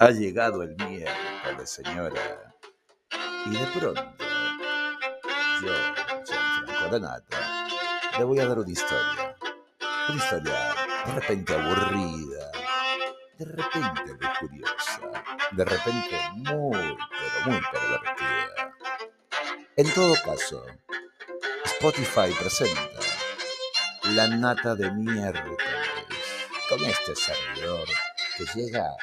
Ha llegado el miércoles, señora. Y de pronto, yo, Gianfranco Donata, le voy a dar una historia. Una historia de repente aburrida, de repente muy curiosa, de repente muy, pero muy pervertida. En todo caso, Spotify presenta La Nata de Miércoles con este servidor que llega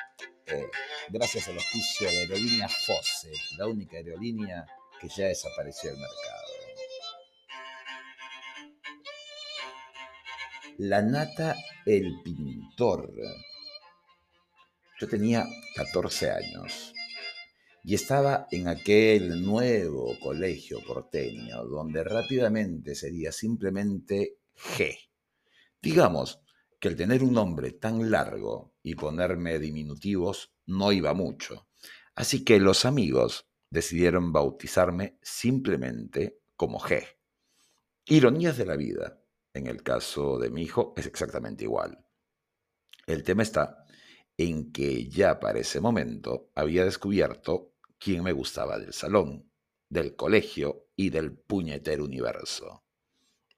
eh, gracias al auspicio de Aerolínea Fosse, la única aerolínea que ya desapareció del mercado. La Nata el Pintor. Yo tenía 14 años y estaba en aquel nuevo colegio porteño donde rápidamente sería simplemente G. Digamos, que el tener un nombre tan largo y ponerme diminutivos no iba mucho. Así que los amigos decidieron bautizarme simplemente como G. Ironías de la vida. En el caso de mi hijo es exactamente igual. El tema está en que ya para ese momento había descubierto quién me gustaba del salón, del colegio y del puñetero universo.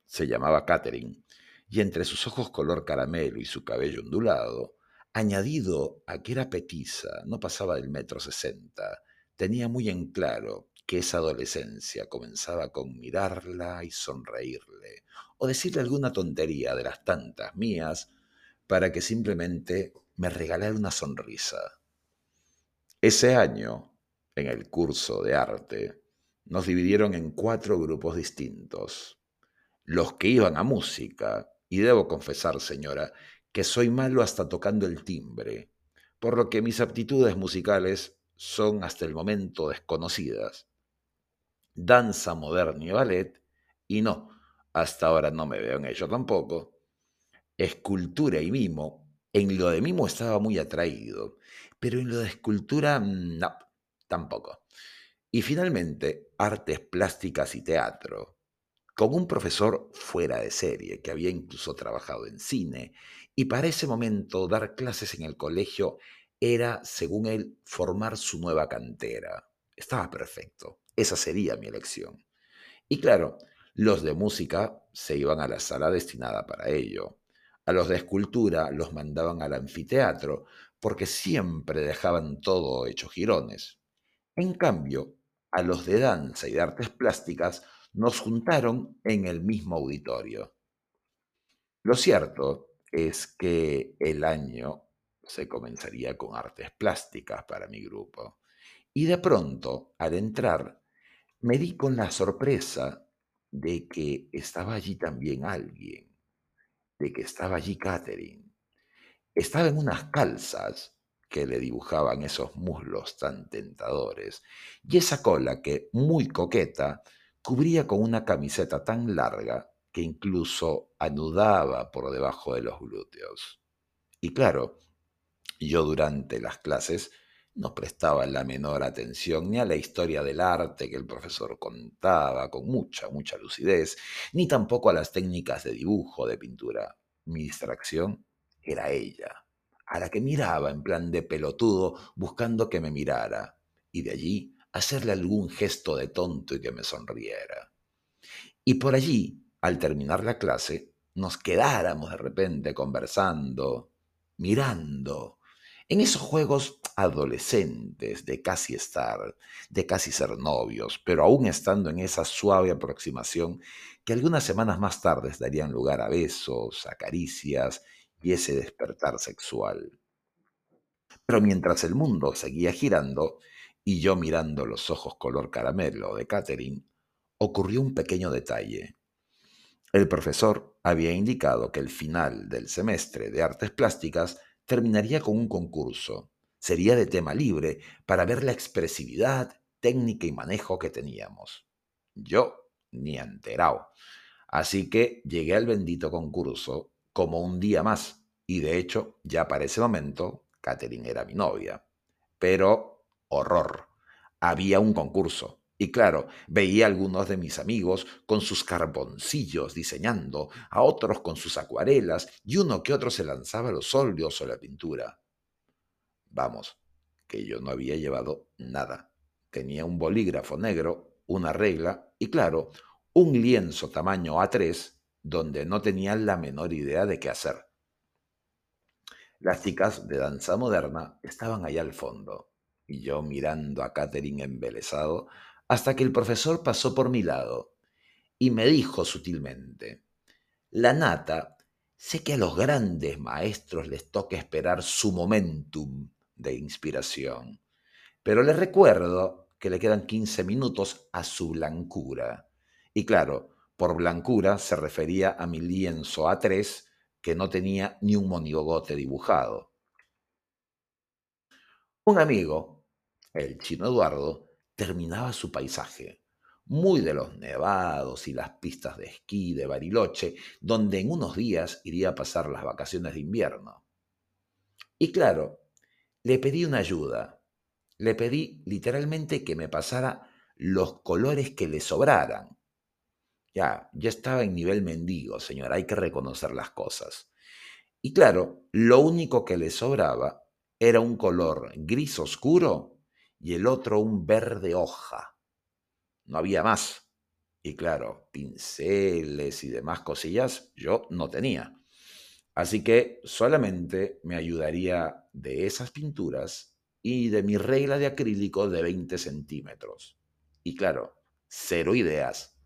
Se llamaba Catherine y entre sus ojos color caramelo y su cabello ondulado, añadido a que era petiza, no pasaba del metro sesenta, tenía muy en claro que esa adolescencia comenzaba con mirarla y sonreírle, o decirle alguna tontería de las tantas mías, para que simplemente me regalara una sonrisa. Ese año, en el curso de arte, nos dividieron en cuatro grupos distintos. Los que iban a música, y debo confesar, señora, que soy malo hasta tocando el timbre, por lo que mis aptitudes musicales son hasta el momento desconocidas. Danza moderna y ballet, y no, hasta ahora no me veo en ello tampoco. Escultura y mimo, en lo de mimo estaba muy atraído, pero en lo de escultura, no, tampoco. Y finalmente, artes plásticas y teatro con un profesor fuera de serie, que había incluso trabajado en cine, y para ese momento dar clases en el colegio era, según él, formar su nueva cantera. Estaba perfecto, esa sería mi elección. Y claro, los de música se iban a la sala destinada para ello. A los de escultura los mandaban al anfiteatro, porque siempre dejaban todo hecho jirones. En cambio, a los de danza y de artes plásticas nos juntaron en el mismo auditorio. Lo cierto es que el año se comenzaría con artes plásticas para mi grupo. Y de pronto, al entrar, me di con la sorpresa de que estaba allí también alguien, de que estaba allí Catherine. Estaba en unas calzas que le dibujaban esos muslos tan tentadores y esa cola que, muy coqueta, cubría con una camiseta tan larga que incluso anudaba por debajo de los glúteos. Y claro, yo durante las clases no prestaba la menor atención ni a la historia del arte que el profesor contaba con mucha, mucha lucidez, ni tampoco a las técnicas de dibujo, de pintura. Mi distracción era ella, a la que miraba en plan de pelotudo buscando que me mirara, y de allí hacerle algún gesto de tonto y que me sonriera. Y por allí, al terminar la clase, nos quedáramos de repente conversando, mirando, en esos juegos adolescentes de casi estar, de casi ser novios, pero aún estando en esa suave aproximación que algunas semanas más tarde darían lugar a besos, a caricias y ese despertar sexual. Pero mientras el mundo seguía girando, y yo mirando los ojos color caramelo de Catherine, ocurrió un pequeño detalle. El profesor había indicado que el final del semestre de artes plásticas terminaría con un concurso. Sería de tema libre para ver la expresividad, técnica y manejo que teníamos. Yo ni enterado. Así que llegué al bendito concurso como un día más. Y de hecho, ya para ese momento, Catherine era mi novia. Pero horror. Había un concurso. Y claro, veía a algunos de mis amigos con sus carboncillos diseñando, a otros con sus acuarelas, y uno que otro se lanzaba los óleos o la pintura. Vamos, que yo no había llevado nada. Tenía un bolígrafo negro, una regla y, claro, un lienzo tamaño A3 donde no tenía la menor idea de qué hacer. Las chicas de danza moderna estaban allá al fondo y yo mirando a Catherine embelesado hasta que el profesor pasó por mi lado y me dijo sutilmente, la nata, sé que a los grandes maestros les toca esperar su momentum de inspiración, pero les recuerdo que le quedan 15 minutos a su blancura. Y claro, por blancura se refería a mi lienzo A3 que no tenía ni un monigote dibujado. Un amigo, el chino Eduardo, terminaba su paisaje, muy de los nevados y las pistas de esquí de Bariloche, donde en unos días iría a pasar las vacaciones de invierno. Y claro, le pedí una ayuda. Le pedí literalmente que me pasara los colores que le sobraran. Ya, ya estaba en nivel mendigo, señor, hay que reconocer las cosas. Y claro, lo único que le sobraba era un color gris oscuro y el otro un verde hoja. No había más. Y claro, pinceles y demás cosillas yo no tenía. Así que solamente me ayudaría de esas pinturas y de mi regla de acrílico de 20 centímetros. Y claro, cero ideas.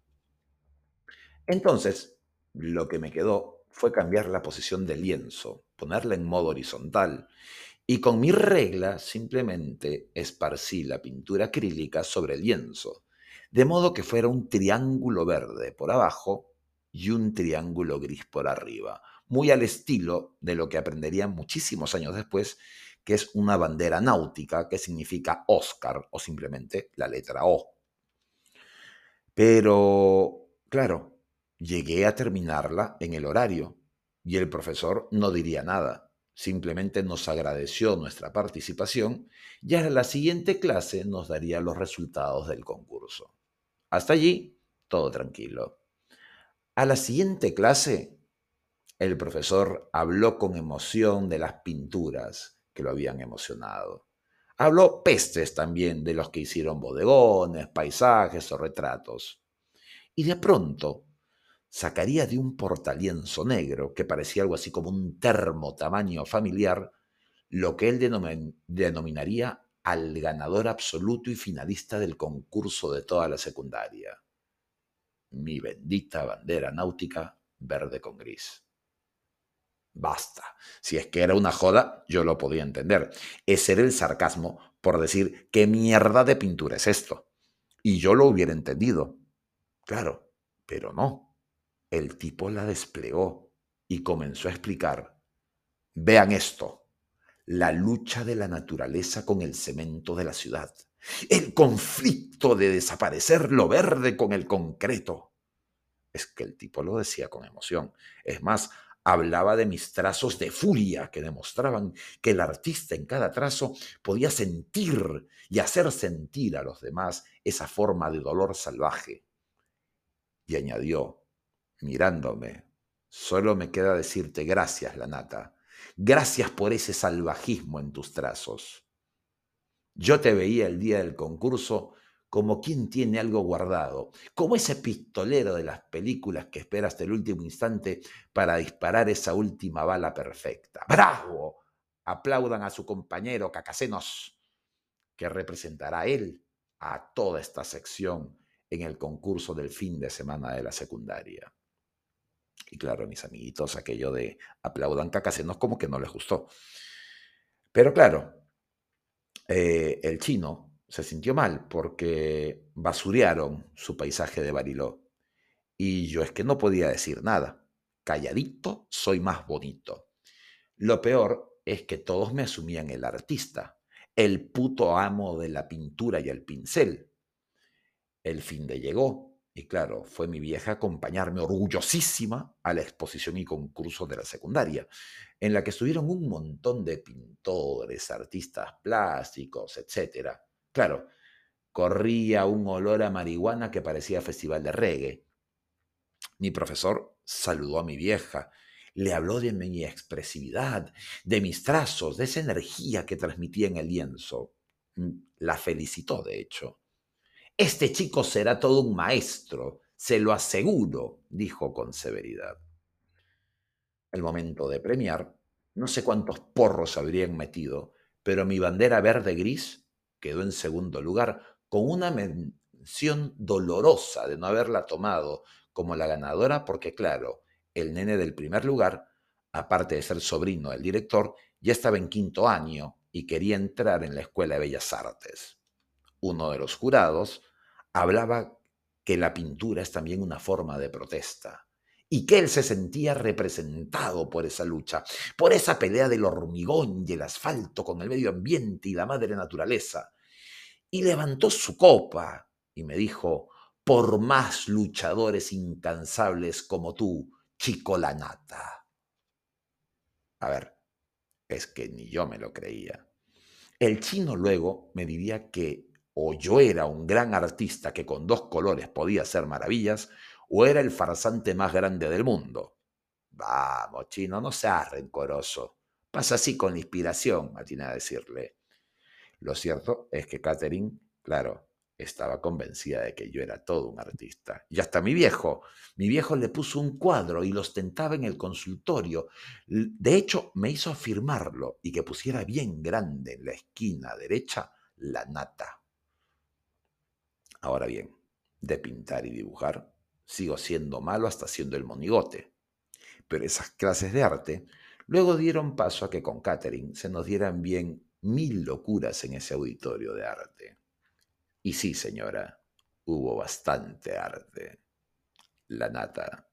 Entonces, lo que me quedó fue cambiar la posición del lienzo, ponerla en modo horizontal y con mi regla simplemente esparcí la pintura acrílica sobre el lienzo, de modo que fuera un triángulo verde por abajo y un triángulo gris por arriba, muy al estilo de lo que aprendería muchísimos años después, que es una bandera náutica que significa Oscar o simplemente la letra O. Pero, claro, llegué a terminarla en el horario y el profesor no diría nada Simplemente nos agradeció nuestra participación y a la siguiente clase nos daría los resultados del concurso. Hasta allí, todo tranquilo. A la siguiente clase, el profesor habló con emoción de las pinturas que lo habían emocionado. Habló pestes también de los que hicieron bodegones, paisajes o retratos. Y de pronto sacaría de un portalienzo negro, que parecía algo así como un termo tamaño familiar, lo que él denominaría al ganador absoluto y finalista del concurso de toda la secundaria. Mi bendita bandera náutica verde con gris. Basta. Si es que era una joda, yo lo podía entender. Ese era el sarcasmo por decir, ¿qué mierda de pintura es esto? Y yo lo hubiera entendido. Claro, pero no. El tipo la desplegó y comenzó a explicar. Vean esto, la lucha de la naturaleza con el cemento de la ciudad, el conflicto de desaparecer lo verde con el concreto. Es que el tipo lo decía con emoción. Es más, hablaba de mis trazos de furia que demostraban que el artista en cada trazo podía sentir y hacer sentir a los demás esa forma de dolor salvaje. Y añadió, mirándome. Solo me queda decirte gracias, Lanata. Gracias por ese salvajismo en tus trazos. Yo te veía el día del concurso como quien tiene algo guardado, como ese pistolero de las películas que espera hasta el último instante para disparar esa última bala perfecta. ¡Bravo! Aplaudan a su compañero Cacasenos, que representará él a toda esta sección en el concurso del fin de semana de la secundaria. Y claro, mis amiguitos, aquello de aplaudan cacasenos como que no les gustó. Pero claro, eh, el chino se sintió mal porque basurearon su paisaje de Bariló. Y yo es que no podía decir nada. Calladito, soy más bonito. Lo peor es que todos me asumían el artista, el puto amo de la pintura y el pincel. El fin de llegó y claro, fue mi vieja acompañarme orgullosísima a la exposición y concurso de la secundaria, en la que estuvieron un montón de pintores, artistas plásticos, etc. Claro, corría un olor a marihuana que parecía festival de reggae. Mi profesor saludó a mi vieja, Le habló de mi expresividad, de mis trazos, de esa energía que transmitía en el lienzo. Mm, la felicitó, de hecho. Este chico será todo un maestro, se lo aseguro, dijo con severidad. El momento de premiar, no sé cuántos porros habrían metido, pero mi bandera verde-gris quedó en segundo lugar, con una mención dolorosa de no haberla tomado como la ganadora, porque claro, el nene del primer lugar, aparte de ser sobrino del director, ya estaba en quinto año y quería entrar en la Escuela de Bellas Artes. Uno de los jurados hablaba que la pintura es también una forma de protesta y que él se sentía representado por esa lucha, por esa pelea del hormigón y el asfalto con el medio ambiente y la madre naturaleza. Y levantó su copa y me dijo, por más luchadores incansables como tú, chico la nata. A ver, es que ni yo me lo creía. El chino luego me diría que o yo era un gran artista que con dos colores podía hacer maravillas, o era el farsante más grande del mundo. Vamos, chino, no seas rencoroso. Pasa así con la inspiración, atiné a decirle. Lo cierto es que Catherine, claro, estaba convencida de que yo era todo un artista. Y hasta mi viejo, mi viejo le puso un cuadro y lo ostentaba en el consultorio. De hecho, me hizo afirmarlo y que pusiera bien grande en la esquina derecha la nata. Ahora bien, de pintar y dibujar, sigo siendo malo hasta siendo el monigote. Pero esas clases de arte luego dieron paso a que con Catherine se nos dieran bien mil locuras en ese auditorio de arte. Y sí, señora, hubo bastante arte. La nata